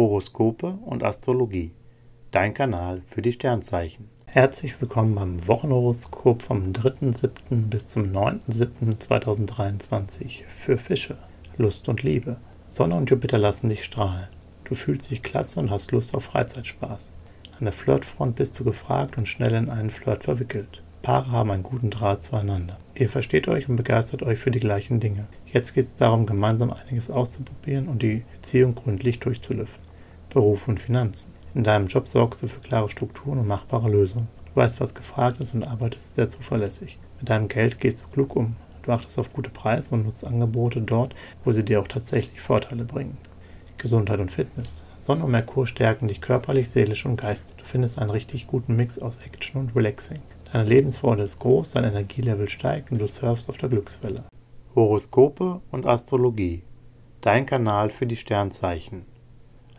Horoskope und Astrologie. Dein Kanal für die Sternzeichen. Herzlich willkommen beim Wochenhoroskop vom 3.7. bis zum 9.7.2023 für Fische. Lust und Liebe. Sonne und Jupiter lassen dich strahlen. Du fühlst dich klasse und hast Lust auf Freizeitspaß. An der Flirtfront bist du gefragt und schnell in einen Flirt verwickelt. Paare haben einen guten Draht zueinander. Ihr versteht euch und begeistert euch für die gleichen Dinge. Jetzt geht es darum, gemeinsam einiges auszuprobieren und die Beziehung gründlich durchzulüften. Beruf und Finanzen. In deinem Job sorgst du für klare Strukturen und machbare Lösungen. Du weißt, was gefragt ist und arbeitest sehr zuverlässig. Mit deinem Geld gehst du klug um. Du achtest auf gute Preise und nutzt Angebote dort, wo sie dir auch tatsächlich Vorteile bringen. Gesundheit und Fitness. Sonne und Merkur stärken dich körperlich, seelisch und geistig. Du findest einen richtig guten Mix aus Action und Relaxing. Deine Lebensfreude ist groß, dein Energielevel steigt und du surfst auf der Glückswelle. Horoskope und Astrologie. Dein Kanal für die Sternzeichen.